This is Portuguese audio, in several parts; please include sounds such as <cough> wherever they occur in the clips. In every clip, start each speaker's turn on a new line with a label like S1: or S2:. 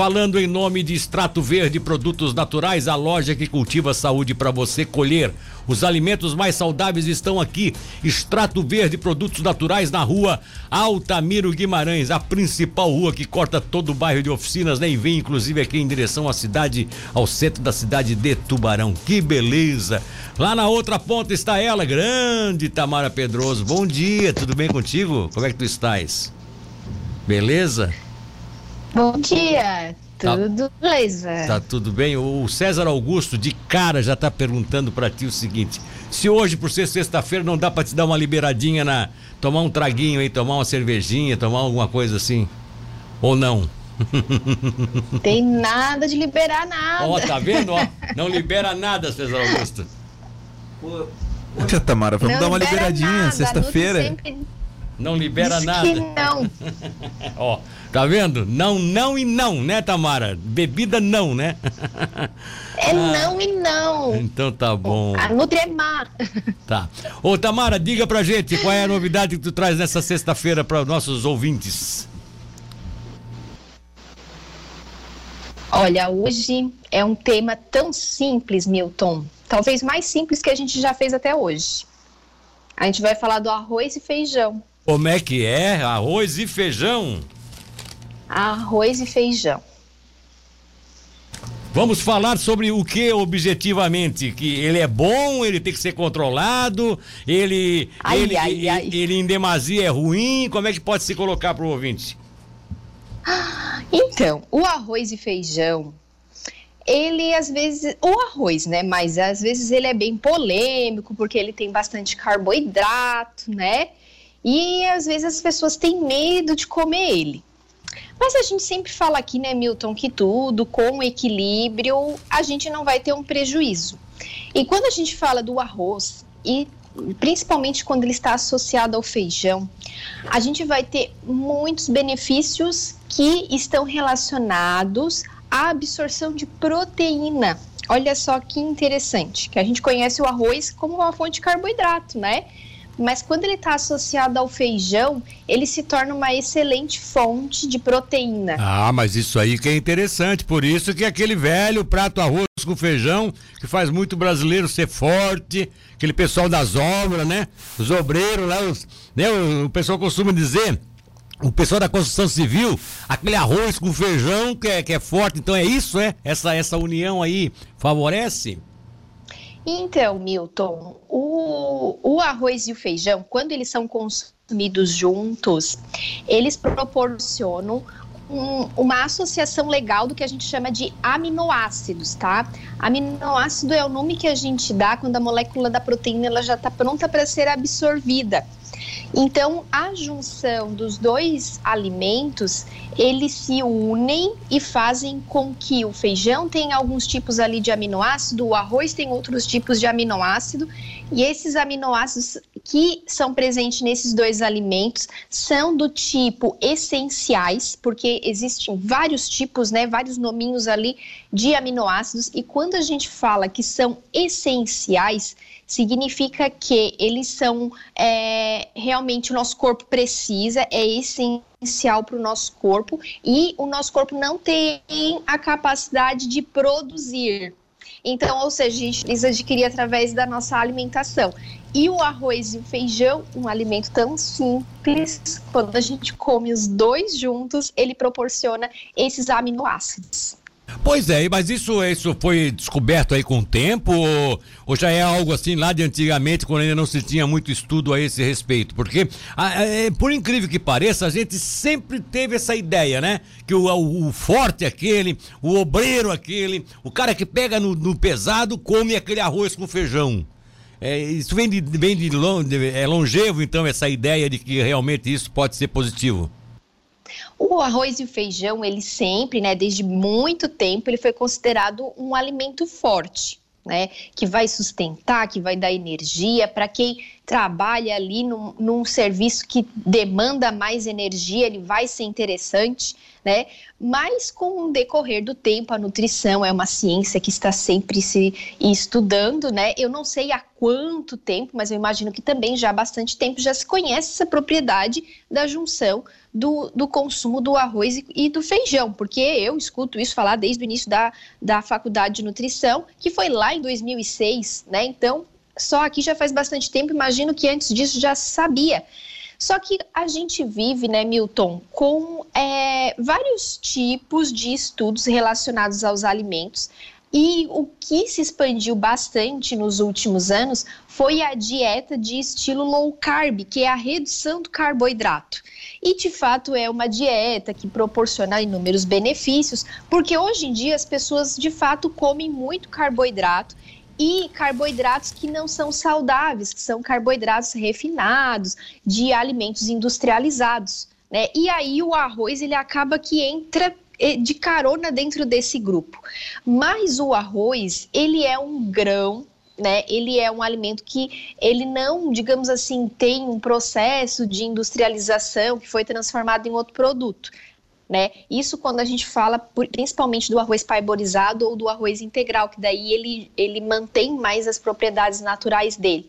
S1: falando em nome de Extrato Verde Produtos Naturais, a loja que cultiva saúde para você colher. Os alimentos mais saudáveis estão aqui. Extrato Verde Produtos Naturais na rua Altamiro Guimarães, a principal rua que corta todo o bairro de oficinas, né? E vem inclusive aqui em direção à cidade, ao centro da cidade de Tubarão. Que beleza! Lá na outra ponta está ela, grande Tamara Pedroso. Bom dia, tudo bem contigo? Como é que tu estás? Beleza?
S2: Bom dia, tá. tudo tá, beleza.
S1: Tá tudo bem? O César Augusto, de cara, já tá perguntando para ti o seguinte: se hoje, por ser sexta-feira, não dá para te dar uma liberadinha na. tomar um traguinho aí, tomar uma cervejinha, tomar alguma coisa assim? Ou não? <laughs>
S2: Tem nada de liberar nada.
S1: Ó, tá vendo? Ó, não libera nada, César Augusto.
S3: Poxa, Tamara, vamos não dar uma liberadinha sexta-feira. Sempre...
S1: Não libera Diz nada. Que
S2: não. <laughs>
S1: Ó, tá vendo? Não, não e não, né, Tamara? Bebida não, né?
S2: É ah, não e não.
S1: Então tá bom.
S2: A Nutremar.
S1: Tá. Ô, Tamara, diga pra gente qual é a novidade que tu traz nessa sexta-feira para os nossos ouvintes.
S2: Olha, hoje é um tema tão simples, Milton. Talvez mais simples que a gente já fez até hoje. A gente vai falar do arroz e feijão.
S1: Como é que é? Arroz e feijão?
S2: Arroz e feijão.
S1: Vamos falar sobre o que objetivamente? Que ele é bom, ele tem que ser controlado, ele, ai, ele, ai, ai. ele em demasia é ruim. Como é que pode se colocar para o ouvinte?
S2: Então, o arroz e feijão, ele às vezes, o arroz, né? Mas às vezes ele é bem polêmico porque ele tem bastante carboidrato, né? E às vezes as pessoas têm medo de comer ele. Mas a gente sempre fala aqui, né, Milton, que tudo com equilíbrio a gente não vai ter um prejuízo. E quando a gente fala do arroz e principalmente quando ele está associado ao feijão, a gente vai ter muitos benefícios que estão relacionados à absorção de proteína. Olha só que interessante, que a gente conhece o arroz como uma fonte de carboidrato, né? Mas quando ele está associado ao feijão, ele se torna uma excelente fonte de proteína.
S1: Ah, mas isso aí que é interessante, por isso que aquele velho prato arroz com feijão, que faz muito brasileiro ser forte, aquele pessoal das obras, né? Os obreiros lá, os, né? o, pessoal costuma dizer o pessoal da construção civil, aquele arroz com feijão que é, que é forte, então é isso, é? Essa, essa união aí favorece?
S2: Então, Milton, o, o arroz e o feijão, quando eles são consumidos juntos, eles proporcionam um, uma associação legal do que a gente chama de aminoácidos, tá? Aminoácido é o nome que a gente dá quando a molécula da proteína ela já está pronta para ser absorvida. Então, a junção dos dois alimentos, eles se unem e fazem com que o feijão tenha alguns tipos ali de aminoácido, o arroz tem outros tipos de aminoácido, e esses aminoácidos que são presentes nesses dois alimentos são do tipo essenciais, porque existem vários tipos, né, vários nominhos ali de aminoácidos, e quando a gente fala que são essenciais, significa que eles são é, realmente o nosso corpo precisa, é essencial para o nosso corpo e o nosso corpo não tem a capacidade de produzir. Então, ou seja, a gente precisa adquirir através da nossa alimentação. E o arroz e o feijão, um alimento tão simples, quando a gente come os dois juntos, ele proporciona esses aminoácidos.
S1: Pois é, mas isso, isso foi descoberto aí com o tempo ou, ou, já é algo assim lá de antigamente, quando ainda não se tinha muito estudo a esse respeito? Porque, a, é, por incrível que pareça, a gente sempre teve essa ideia, né? Que o, o, o forte aquele, o obreiro aquele, o cara que pega no, no pesado come aquele arroz com feijão. É, isso vem de, vem de, de é longevo, então, essa ideia de que realmente isso pode ser positivo.
S2: O arroz e o feijão, ele sempre, né, desde muito tempo, ele foi considerado um alimento forte. Né, que vai sustentar, que vai dar energia para quem trabalha ali num, num serviço que demanda mais energia, ele vai ser interessante, né? Mas com o decorrer do tempo, a nutrição é uma ciência que está sempre se estudando, né? Eu não sei há quanto tempo, mas eu imagino que também já há bastante tempo já se conhece essa propriedade da junção do, do consumo do arroz e, e do feijão, porque eu escuto isso falar desde o início da, da faculdade de nutrição, que foi lá em 2006, né? Então, só aqui já faz bastante tempo, imagino que antes disso já sabia. Só que a gente vive, né, Milton, com é, vários tipos de estudos relacionados aos alimentos. E o que se expandiu bastante nos últimos anos foi a dieta de estilo low carb, que é a redução do carboidrato. E de fato é uma dieta que proporciona inúmeros benefícios, porque hoje em dia as pessoas de fato comem muito carboidrato e carboidratos que não são saudáveis, que são carboidratos refinados, de alimentos industrializados. Né? E aí o arroz ele acaba que entra eh, de carona dentro desse grupo. Mas o arroz, ele é um grão né? Ele é um alimento que ele não, digamos assim, tem um processo de industrialização que foi transformado em outro produto né? Isso quando a gente fala principalmente do arroz parborizado ou do arroz integral, que daí ele, ele mantém mais as propriedades naturais dele.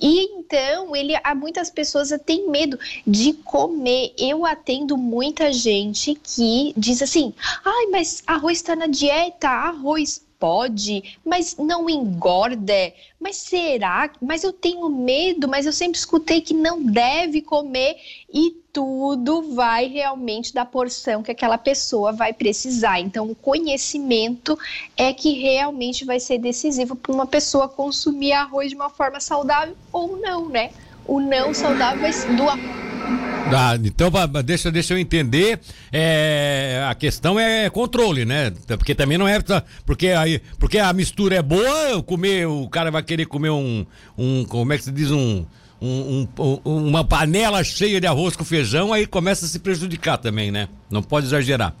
S2: E então, ele, há muitas pessoas têm medo de comer. Eu atendo muita gente que diz assim: ai, mas arroz está na dieta, arroz pode, mas não engorda. Mas será? Mas eu tenho medo, mas eu sempre escutei que não deve comer e tudo vai realmente da porção que aquela pessoa vai precisar. Então, o conhecimento é que realmente vai ser decisivo para uma pessoa consumir arroz de uma forma saudável ou não, né? O não saudável do arroz
S1: ah, então, deixa, deixa eu entender. É, a questão é controle, né? Porque também não é. Porque, aí, porque a mistura é boa, comer, o cara vai querer comer um. um como é que se diz? Um, um, um, uma panela cheia de arroz com feijão, aí começa a se prejudicar também, né? Não pode exagerar.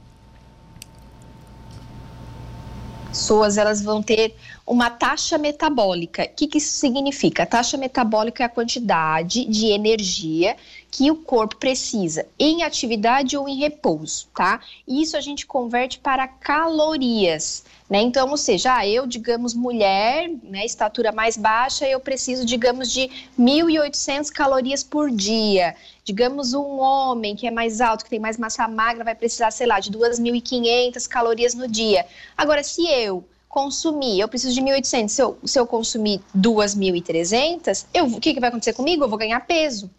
S2: Pessoas elas vão ter uma taxa metabólica. O que, que isso significa? A taxa metabólica é a quantidade de energia que o corpo precisa em atividade ou em repouso, tá? Isso a gente converte para calorias, né? Então, ou seja, ah, eu, digamos, mulher, né, estatura mais baixa, eu preciso, digamos, de 1.800 calorias por dia. Digamos, um homem que é mais alto, que tem mais massa magra, vai precisar, sei lá, de 2.500 calorias no dia. Agora, se eu consumir, eu preciso de 1.800, se eu, se eu consumir 2.300, eu, o que, que vai acontecer comigo? Eu vou ganhar peso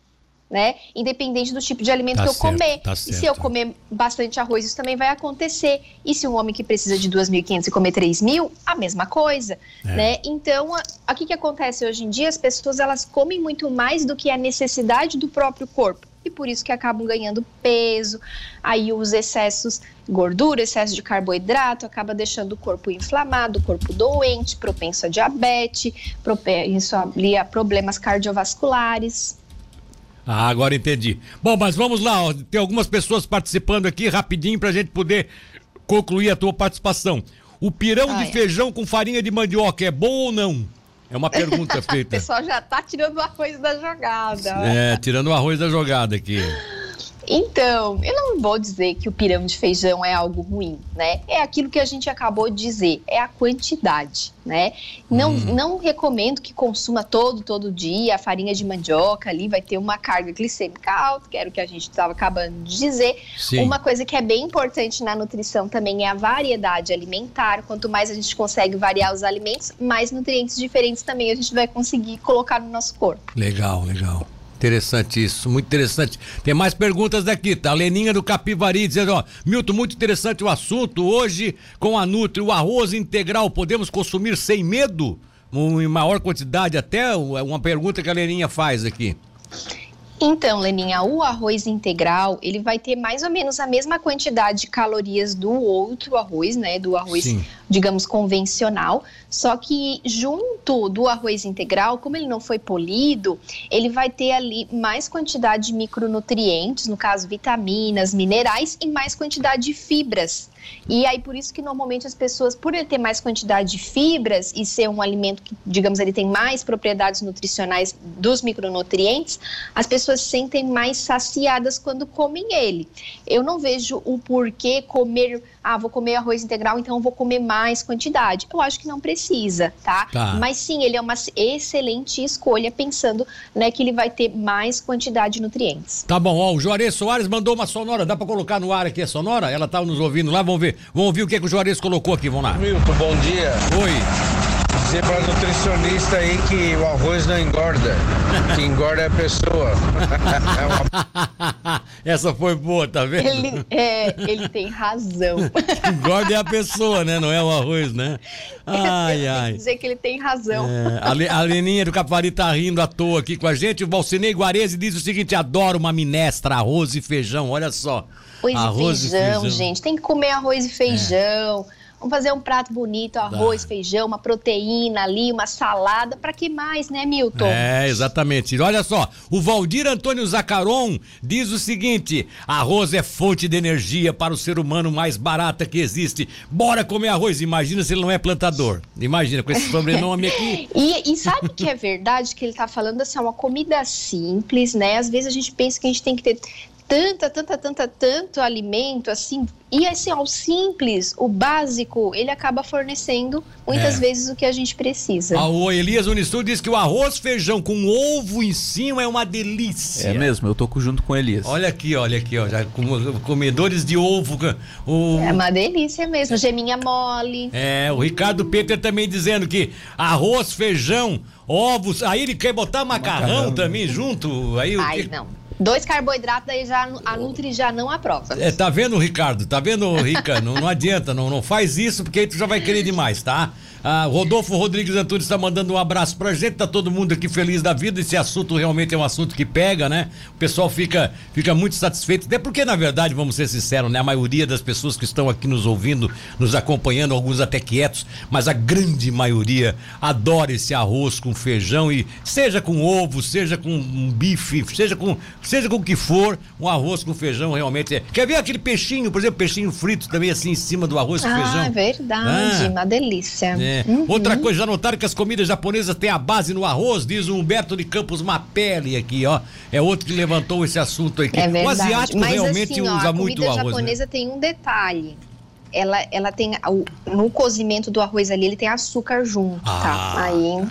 S2: né? Independente do tipo de alimento tá que eu certo, comer. Tá e se eu comer bastante arroz, isso também vai acontecer. E se um homem que precisa de 2.500 e comer 3.000, a mesma coisa, é. né? Então, o que, que acontece hoje em dia? As pessoas, elas comem muito mais do que a necessidade do próprio corpo. E por isso que acabam ganhando peso. Aí os excessos, gordura, excesso de carboidrato, acaba deixando o corpo inflamado, o corpo doente, propenso a diabetes, propenso a problemas cardiovasculares.
S1: Ah, agora entendi. Bom, mas vamos lá, ó. tem algumas pessoas participando aqui rapidinho para a gente poder concluir a tua participação. O pirão ah, de é. feijão com farinha de mandioca é bom ou não? É uma pergunta <laughs> feita.
S2: o pessoal já tá tirando o arroz da jogada.
S1: É, tirando o arroz da jogada aqui.
S2: Então, eu não vou dizer que o pirão de feijão é algo ruim, né? É aquilo que a gente acabou de dizer, é a quantidade, né? Não, hum. não recomendo que consuma todo, todo dia a farinha de mandioca ali, vai ter uma carga glicêmica alta, que era o que a gente estava acabando de dizer. Sim. Uma coisa que é bem importante na nutrição também é a variedade alimentar. Quanto mais a gente consegue variar os alimentos, mais nutrientes diferentes também a gente vai conseguir colocar no nosso corpo.
S1: Legal, legal. Interessante isso, muito interessante. Tem mais perguntas daqui, tá? A Leninha do Capivari dizendo, ó, Milton, muito interessante o assunto. Hoje, com a Nutri, o arroz integral podemos consumir sem medo? Em maior quantidade até? Uma pergunta que a Leninha faz aqui.
S2: Então, Leninha, o arroz integral, ele vai ter mais ou menos a mesma quantidade de calorias do outro arroz, né? Do arroz, Sim. Digamos, convencional. Só que junto do arroz integral, como ele não foi polido, ele vai ter ali mais quantidade de micronutrientes, no caso, vitaminas, minerais e mais quantidade de fibras E aí por isso que normalmente as pessoas, por ele ter mais quantidade de fibras e ser um alimento que, digamos, ele tem mais propriedades nutricionais dos micronutrientes, as pessoas se sentem mais saciadas quando comem ele. Eu não vejo o porquê comer, ah, vou comer arroz integral, então vou comer mais quantidade. Eu acho que não precisa, tá?
S1: Tá.
S2: Mas sim, ele é uma excelente escolha pensando, né, que ele vai ter mais quantidade de nutrientes.
S1: Tá bom, ó, o Juarez Soares mandou uma sonora, dá pra colocar no ar aqui a sonora? Ela tá nos ouvindo lá, vamos ver. Vamos ouvir o que, que o Juarez colocou aqui, vamos lá.
S4: Milton, bom dia.
S1: Oi.
S4: Dizer pra nutricionista aí que o arroz não engorda. Que engorda é a pessoa. <laughs>
S1: Essa foi boa, tá vendo?
S2: Ele, é, ele tem razão. <laughs>
S1: Engorda é a pessoa, né? Não é o arroz, né? Ai, ai.
S2: dizer que ele tem razão.
S1: É, a, Le, a Leninha do Capivari tá rindo à toa aqui com a gente. O Valcinei Guarese diz o seguinte: adoro uma minestra, arroz e feijão. Olha só.
S2: Arroz,
S1: arroz
S2: e, feijão,
S1: e feijão,
S2: gente. Tem que comer arroz e feijão. É. Vamos fazer um prato bonito, arroz, feijão, uma proteína ali, uma salada. Para que mais, né, Milton?
S1: É, exatamente. Olha só, o Valdir Antônio Zacaron diz o seguinte: arroz é fonte de energia para o ser humano mais barata que existe. Bora comer arroz. Imagina se ele não é plantador. Imagina, com esse sobrenome aqui. <laughs>
S2: e, e sabe que é verdade que ele tá falando assim, é uma comida simples, né? Às vezes a gente pensa que a gente tem que ter tanta, tanta, tanta, tanto alimento assim. E assim, ao simples, o básico, ele acaba fornecendo muitas é. vezes o que a gente precisa.
S1: Ah, o Elias Unistu diz que o arroz feijão com ovo em cima é uma delícia.
S3: É mesmo, eu tô junto com o Elias.
S1: Olha aqui, olha aqui, ó, já comedores de ovo.
S2: O... É uma delícia mesmo, geminha mole.
S1: É, o Ricardo Peter também dizendo que arroz, feijão, ovos, aí ele quer botar macarrão, macarrão. também junto. Aí,
S2: Ai,
S1: que...
S2: não. Dois carboidratos, aí já a Nutri já não aprova.
S1: É, tá vendo, Ricardo? Tá vendo, Rica? não, não adianta, não, não faz isso, porque aí tu já vai querer demais, tá? Ah, Rodolfo Rodrigues Antunes está mandando um abraço pra gente, tá todo mundo aqui feliz da vida. Esse assunto realmente é um assunto que pega, né? O pessoal fica, fica muito satisfeito, até porque, na verdade, vamos ser sinceros, né? A maioria das pessoas que estão aqui nos ouvindo, nos acompanhando, alguns até quietos, mas a grande maioria adora esse arroz com feijão e seja com ovo, seja com um bife, seja com, seja com o que for, um arroz com feijão realmente é. Quer ver aquele peixinho, por exemplo, peixinho frito também assim em cima do arroz com
S2: ah,
S1: feijão?
S2: Ah, verdade, uma delícia.
S1: É. Uhum. Outra coisa, já notaram que as comidas japonesas têm a base no arroz? Diz o Humberto de Campos Mapelli aqui, ó. É outro que levantou esse assunto aqui.
S2: É
S1: verdade. O asiático
S2: Mas,
S1: realmente
S2: assim,
S1: ó, usa muito
S2: arroz.
S1: A
S2: comida japonesa né? tem um detalhe. Ela, ela tem. No cozimento do arroz ali, ele tem açúcar junto, tá? ah. tá? Aí.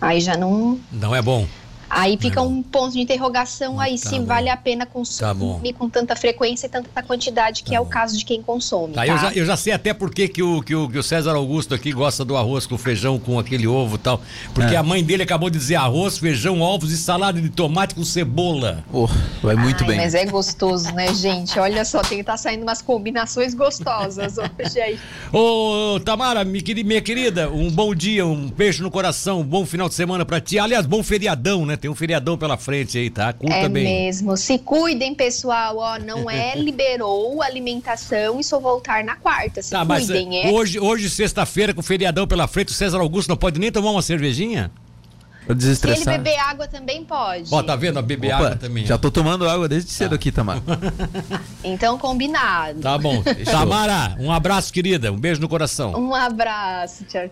S2: Aí já não.
S1: Não é bom.
S2: Aí fica um ponto de interrogação aí tá se bom. vale a pena consumir tá com tanta frequência e tanta quantidade, que tá é bom. o caso de quem consome. Tá,
S1: tá? Eu, já, eu, já, sei até por que, que, o, que, o, que o César Augusto aqui gosta do arroz com feijão, com aquele ovo e tal. Porque é. a mãe dele acabou de dizer arroz, feijão, ovos e salada de tomate com cebola.
S3: Oh, vai muito
S2: Ai,
S3: bem.
S2: Mas é gostoso, né, gente? Olha só, tem que estar tá saindo umas combinações gostosas <laughs> hoje aí.
S1: Ô, Tamara, minha querida, um bom dia, um beijo no coração, um bom final de semana pra ti. Aliás, bom feriadão, né? Tem um feriadão pela frente aí, tá?
S2: Curta é bem. mesmo. Se cuidem, pessoal. Ó, não é <laughs> liberou alimentação e só voltar na quarta. Se tá, cuidem,
S1: mas, é. Hoje, hoje sexta-feira, com o feriadão pela frente, o César Augusto não pode nem tomar uma cervejinha?
S2: Se ele beber água também pode.
S1: Ó, tá vendo? Beber água também.
S3: Já tô tomando água desde cedo tá. aqui, Tamara. <laughs>
S2: então, combinado.
S1: Tá bom. Tamara, um abraço, querida. Um beijo no coração.
S2: Um abraço. Tchau,